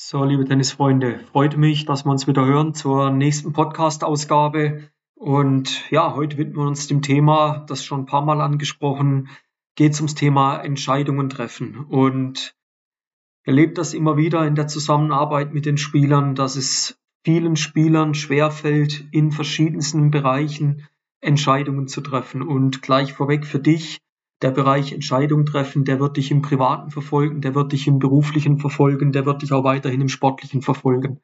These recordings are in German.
So, liebe Tennisfreunde, freut mich, dass wir uns wieder hören zur nächsten Podcast-Ausgabe. Und ja, heute widmen wir uns dem Thema, das schon ein paar Mal angesprochen, geht es ums Thema Entscheidungen treffen. Und erlebt das immer wieder in der Zusammenarbeit mit den Spielern, dass es vielen Spielern schwerfällt, in verschiedensten Bereichen Entscheidungen zu treffen. Und gleich vorweg für dich, der Bereich Entscheidung treffen, der wird dich im Privaten verfolgen, der wird dich im Beruflichen verfolgen, der wird dich auch weiterhin im Sportlichen verfolgen.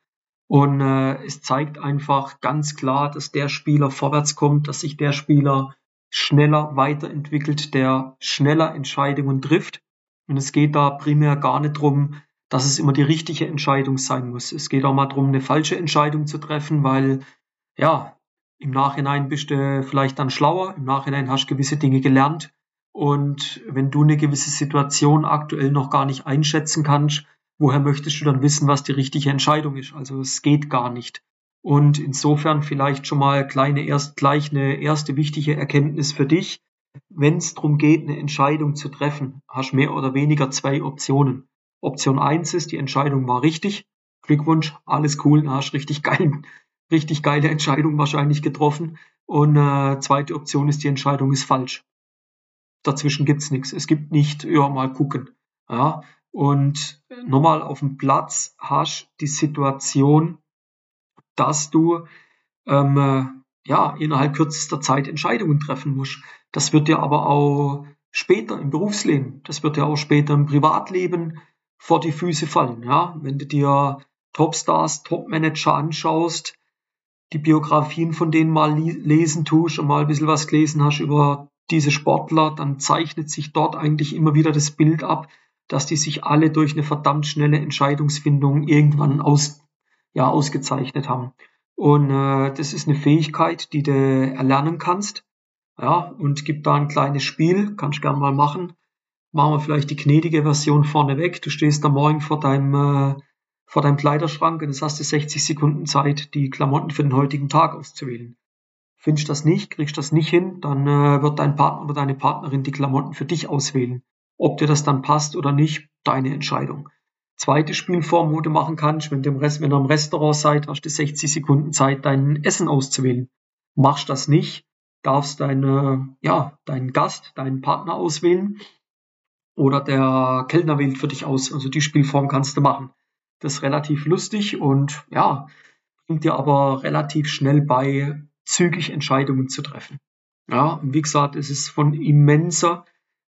Und äh, es zeigt einfach ganz klar, dass der Spieler vorwärts kommt, dass sich der Spieler schneller weiterentwickelt, der schneller Entscheidungen trifft. Und es geht da primär gar nicht drum, dass es immer die richtige Entscheidung sein muss. Es geht auch mal darum, eine falsche Entscheidung zu treffen, weil ja, im Nachhinein bist du vielleicht dann schlauer, im Nachhinein hast du gewisse Dinge gelernt und wenn du eine gewisse Situation aktuell noch gar nicht einschätzen kannst, woher möchtest du dann wissen, was die richtige Entscheidung ist? Also es geht gar nicht. Und insofern vielleicht schon mal kleine erst gleich eine erste wichtige Erkenntnis für dich. Wenn es darum geht, eine Entscheidung zu treffen, hast mehr oder weniger zwei Optionen. Option eins ist, die Entscheidung war richtig. Glückwunsch, alles cool, hast richtig geil, richtig geile Entscheidung wahrscheinlich getroffen. Und äh, zweite Option ist, die Entscheidung ist falsch dazwischen gibt's nichts. Es gibt nicht, ja, mal gucken. Ja, und nochmal auf dem Platz hast die Situation, dass du ähm, äh, ja innerhalb kürzester Zeit Entscheidungen treffen musst. Das wird dir aber auch später im Berufsleben, das wird dir auch später im Privatleben vor die Füße fallen. Ja, wenn du dir Topstars, Topmanager anschaust, die Biografien von denen mal lesen tust und mal ein bisschen was gelesen hast über diese Sportler, dann zeichnet sich dort eigentlich immer wieder das Bild ab, dass die sich alle durch eine verdammt schnelle Entscheidungsfindung irgendwann aus, ja, ausgezeichnet haben. Und äh, das ist eine Fähigkeit, die du erlernen kannst. Ja, und gibt da ein kleines Spiel, kannst gern mal machen. Machen wir vielleicht die gnädige Version vorne weg. Du stehst da morgen vor deinem, äh, vor deinem Kleiderschrank und jetzt hast du 60 Sekunden Zeit, die Klamotten für den heutigen Tag auszuwählen. Findest das nicht, kriegst das nicht hin, dann äh, wird dein Partner oder deine Partnerin die Klamotten für dich auswählen. Ob dir das dann passt oder nicht, deine Entscheidung. Zweite Spielform, wo du machen kannst, wenn du im, Rest, wenn du im Restaurant seid, hast du 60 Sekunden Zeit, dein Essen auszuwählen. Machst das nicht, darfst deine, ja, deinen Gast, deinen Partner auswählen oder der Kellner wählt für dich aus. Also die Spielform kannst du machen. Das ist relativ lustig und ja, bringt dir aber relativ schnell bei, zügig Entscheidungen zu treffen. Ja, und wie gesagt, es ist von immenser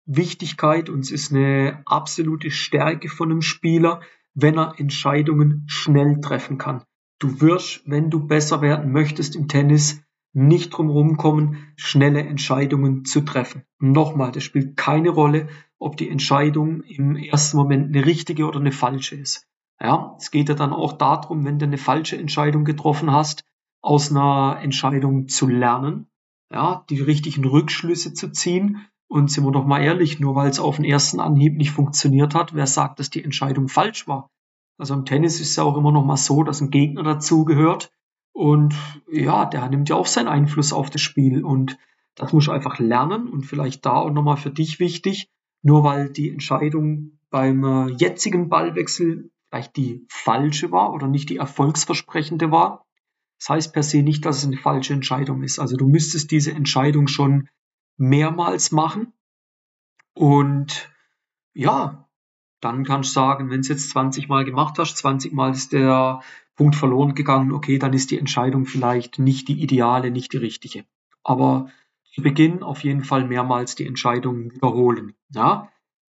Wichtigkeit und es ist eine absolute Stärke von einem Spieler, wenn er Entscheidungen schnell treffen kann. Du wirst, wenn du besser werden möchtest im Tennis, nicht drum kommen, schnelle Entscheidungen zu treffen. Nochmal, das spielt keine Rolle, ob die Entscheidung im ersten Moment eine richtige oder eine falsche ist. Ja, es geht ja dann auch darum, wenn du eine falsche Entscheidung getroffen hast, aus einer Entscheidung zu lernen, ja, die richtigen Rückschlüsse zu ziehen. Und sind wir doch mal ehrlich, nur weil es auf den ersten Anhieb nicht funktioniert hat, wer sagt, dass die Entscheidung falsch war? Also im Tennis ist ja auch immer noch mal so, dass ein Gegner dazu gehört. Und ja, der nimmt ja auch seinen Einfluss auf das Spiel. Und das muss ich einfach lernen. Und vielleicht da auch nochmal für dich wichtig, nur weil die Entscheidung beim äh, jetzigen Ballwechsel vielleicht die falsche war oder nicht die erfolgsversprechende war, das heißt per se nicht, dass es eine falsche Entscheidung ist. Also du müsstest diese Entscheidung schon mehrmals machen. Und ja, dann kannst du sagen, wenn es jetzt 20 Mal gemacht hast, 20 Mal ist der Punkt verloren gegangen, okay, dann ist die Entscheidung vielleicht nicht die ideale, nicht die richtige. Aber zu Beginn auf jeden Fall mehrmals die Entscheidung wiederholen. Ja?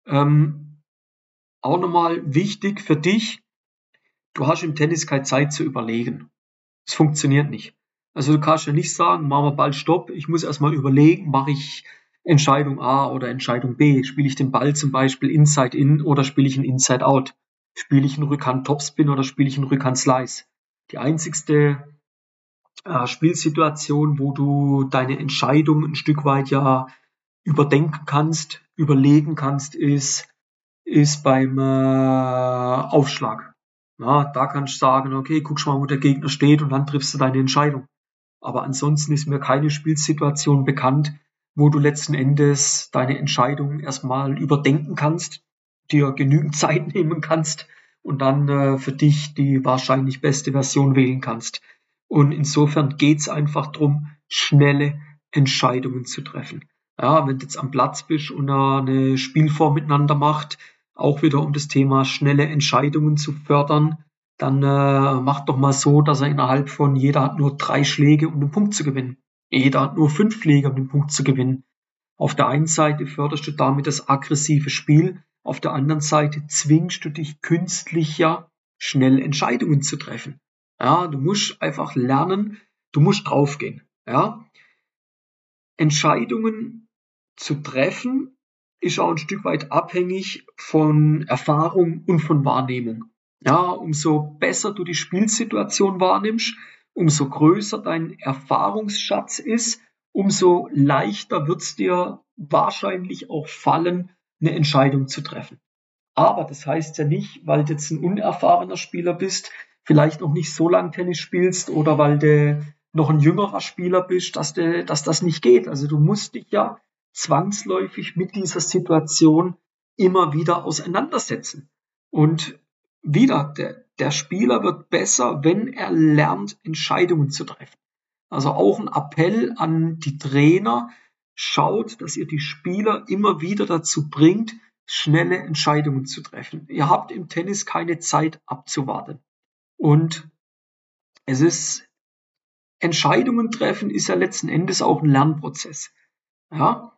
Ähm, auch nochmal wichtig für dich, du hast im Tennis keine Zeit zu überlegen. Es funktioniert nicht. Also du kannst ja nicht sagen, machen wir bald Stopp. Ich muss erstmal überlegen, mache ich Entscheidung A oder Entscheidung B? Spiele ich den Ball zum Beispiel Inside In oder spiele ich ihn Inside Out? Spiele ich einen Rückhand Topspin oder spiele ich einen Rückhand Slice? Die einzigste äh, Spielsituation, wo du deine Entscheidung ein Stück weit ja überdenken kannst, überlegen kannst, ist, ist beim äh, Aufschlag. Ja, da kannst du sagen, okay, guckst mal, wo der Gegner steht und dann triffst du deine Entscheidung. Aber ansonsten ist mir keine Spielsituation bekannt, wo du letzten Endes deine Entscheidung erstmal überdenken kannst, dir genügend Zeit nehmen kannst und dann äh, für dich die wahrscheinlich beste Version wählen kannst. Und insofern geht's einfach drum, schnelle Entscheidungen zu treffen. Ja, wenn du jetzt am Platz bist und eine Spielform miteinander macht, auch wieder um das Thema schnelle Entscheidungen zu fördern, dann äh, macht doch mal so, dass er innerhalb von jeder hat nur drei Schläge, um den Punkt zu gewinnen. Jeder hat nur fünf Schläge, um den Punkt zu gewinnen. Auf der einen Seite förderst du damit das aggressive Spiel, auf der anderen Seite zwingst du dich künstlich ja schnell Entscheidungen zu treffen. Ja, du musst einfach lernen, du musst draufgehen. Ja, Entscheidungen zu treffen ist auch ein Stück weit abhängig von Erfahrung und von Wahrnehmung. Ja, umso besser du die Spielsituation wahrnimmst, umso größer dein Erfahrungsschatz ist, umso leichter wird es dir wahrscheinlich auch fallen, eine Entscheidung zu treffen. Aber das heißt ja nicht, weil du jetzt ein unerfahrener Spieler bist, vielleicht noch nicht so lang Tennis spielst oder weil du noch ein jüngerer Spieler bist, dass, de, dass das nicht geht. Also du musst dich ja zwangsläufig mit dieser Situation immer wieder auseinandersetzen. Und wieder, der, der Spieler wird besser, wenn er lernt, Entscheidungen zu treffen. Also auch ein Appell an die Trainer, schaut, dass ihr die Spieler immer wieder dazu bringt, schnelle Entscheidungen zu treffen. Ihr habt im Tennis keine Zeit abzuwarten. Und es ist, Entscheidungen treffen ist ja letzten Endes auch ein Lernprozess. Ja?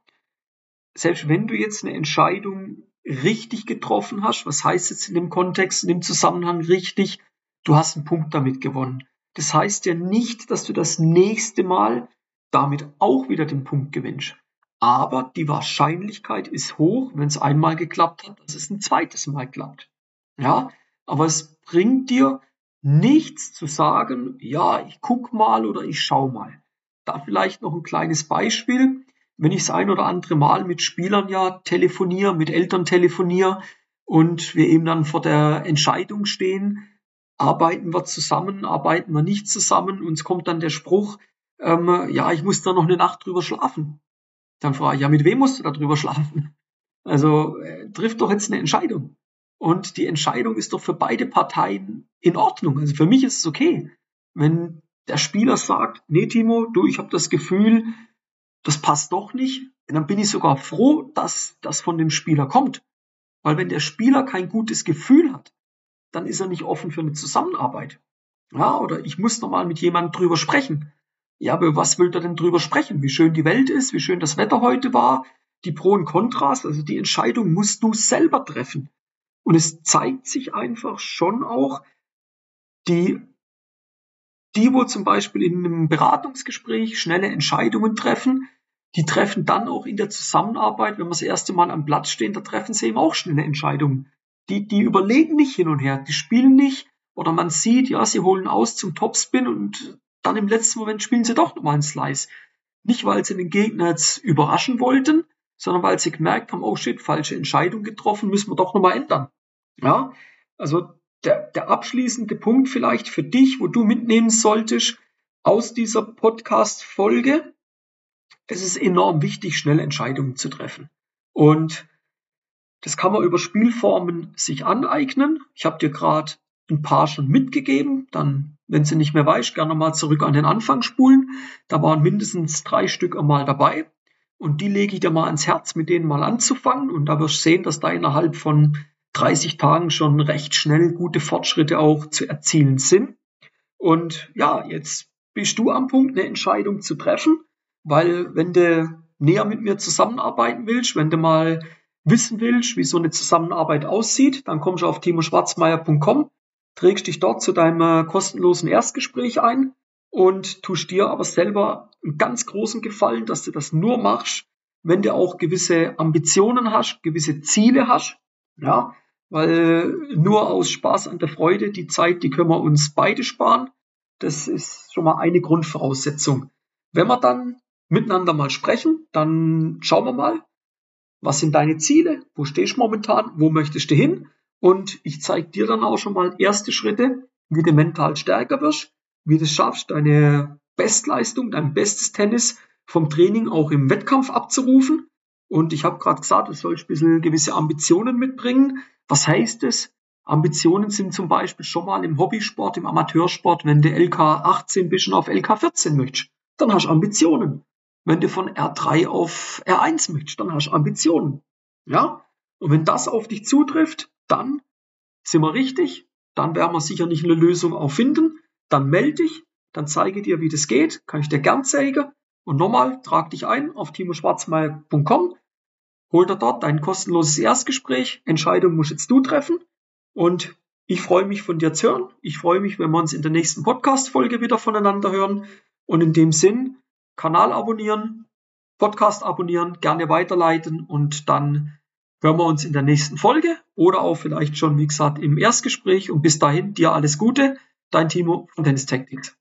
Selbst wenn du jetzt eine Entscheidung richtig getroffen hast, was heißt jetzt in dem Kontext, in dem Zusammenhang richtig, du hast einen Punkt damit gewonnen. Das heißt ja nicht, dass du das nächste Mal damit auch wieder den Punkt gewinnst. Aber die Wahrscheinlichkeit ist hoch, wenn es einmal geklappt hat, dass es ein zweites Mal klappt. Ja, aber es bringt dir nichts zu sagen, ja, ich guck mal oder ich schau mal. Da vielleicht noch ein kleines Beispiel. Wenn ich das ein oder andere Mal mit Spielern ja telefoniere, mit Eltern telefoniere und wir eben dann vor der Entscheidung stehen, arbeiten wir zusammen, arbeiten wir nicht zusammen, uns kommt dann der Spruch, ähm, ja, ich muss da noch eine Nacht drüber schlafen. Dann frage ich, ja, mit wem musst du da drüber schlafen? Also äh, trifft doch jetzt eine Entscheidung. Und die Entscheidung ist doch für beide Parteien in Ordnung. Also für mich ist es okay, wenn der Spieler sagt, nee, Timo, du, ich habe das Gefühl, das passt doch nicht. dann bin ich sogar froh, dass das von dem Spieler kommt. Weil wenn der Spieler kein gutes Gefühl hat, dann ist er nicht offen für eine Zusammenarbeit. Ja, oder ich muss noch mal mit jemandem drüber sprechen. Ja, aber was will er denn drüber sprechen? Wie schön die Welt ist, wie schön das Wetter heute war, die Pro und Kontras, also die Entscheidung musst du selber treffen. Und es zeigt sich einfach schon auch, die, die, wo zum Beispiel in einem Beratungsgespräch schnelle Entscheidungen treffen, die treffen dann auch in der Zusammenarbeit, wenn wir das erste Mal am Platz stehen, da treffen sie eben auch schnelle Entscheidungen. Die, die überlegen nicht hin und her, die spielen nicht, oder man sieht, ja, sie holen aus zum Topspin und dann im letzten Moment spielen sie doch nochmal einen Slice. Nicht, weil sie den Gegner jetzt überraschen wollten, sondern weil sie gemerkt haben, oh shit, falsche Entscheidung getroffen, müssen wir doch nochmal ändern. Ja, also der, der abschließende Punkt vielleicht für dich, wo du mitnehmen solltest aus dieser Podcast-Folge, es ist enorm wichtig, schnell Entscheidungen zu treffen. Und das kann man über Spielformen sich aneignen. Ich habe dir gerade ein paar schon mitgegeben. Dann, wenn sie nicht mehr weiß, gerne mal zurück an den Anfang spulen. Da waren mindestens drei Stück einmal dabei. Und die lege ich dir mal ans Herz, mit denen mal anzufangen. Und da wirst du sehen, dass da innerhalb von 30 Tagen schon recht schnell gute Fortschritte auch zu erzielen sind. Und ja, jetzt bist du am Punkt, eine Entscheidung zu treffen, weil wenn du näher mit mir zusammenarbeiten willst, wenn du mal wissen willst, wie so eine Zusammenarbeit aussieht, dann kommst du auf timoschwarzmeier.com trägst dich dort zu deinem äh, kostenlosen Erstgespräch ein und tust dir aber selber einen ganz großen Gefallen, dass du das nur machst, wenn du auch gewisse Ambitionen hast, gewisse Ziele hast, ja, weil nur aus Spaß an der Freude, die Zeit, die können wir uns beide sparen. Das ist schon mal eine Grundvoraussetzung. Wenn wir dann miteinander mal sprechen, dann schauen wir mal, was sind deine Ziele? Wo stehst du momentan? Wo möchtest du hin? Und ich zeige dir dann auch schon mal erste Schritte, wie du mental stärker wirst, wie du es schaffst, deine Bestleistung, dein bestes Tennis vom Training auch im Wettkampf abzurufen. Und ich habe gerade gesagt, du sollst ein bisschen gewisse Ambitionen mitbringen. Was heißt es? Ambitionen sind zum Beispiel schon mal im Hobbysport, im Amateursport, wenn du LK 18 bist und auf LK 14 möchtest, dann hast du Ambitionen. Wenn du von R3 auf R1 möchtest, dann hast du Ambitionen. Ja? Und wenn das auf dich zutrifft, dann sind wir richtig, dann werden wir sicherlich eine Lösung auch finden. Dann melde dich, dann zeige dir, wie das geht, kann ich dir gern zeigen. Und nochmal, trag dich ein auf timoschwarzmeier.com, hol dir dort dein kostenloses Erstgespräch. Entscheidung musst jetzt du treffen. Und ich freue mich von dir zu hören. Ich freue mich, wenn wir uns in der nächsten Podcast-Folge wieder voneinander hören. Und in dem Sinn, Kanal abonnieren, Podcast abonnieren, gerne weiterleiten und dann hören wir uns in der nächsten Folge oder auch vielleicht schon, wie gesagt, im Erstgespräch. Und bis dahin, dir alles Gute, dein Timo von Tennis Tactics.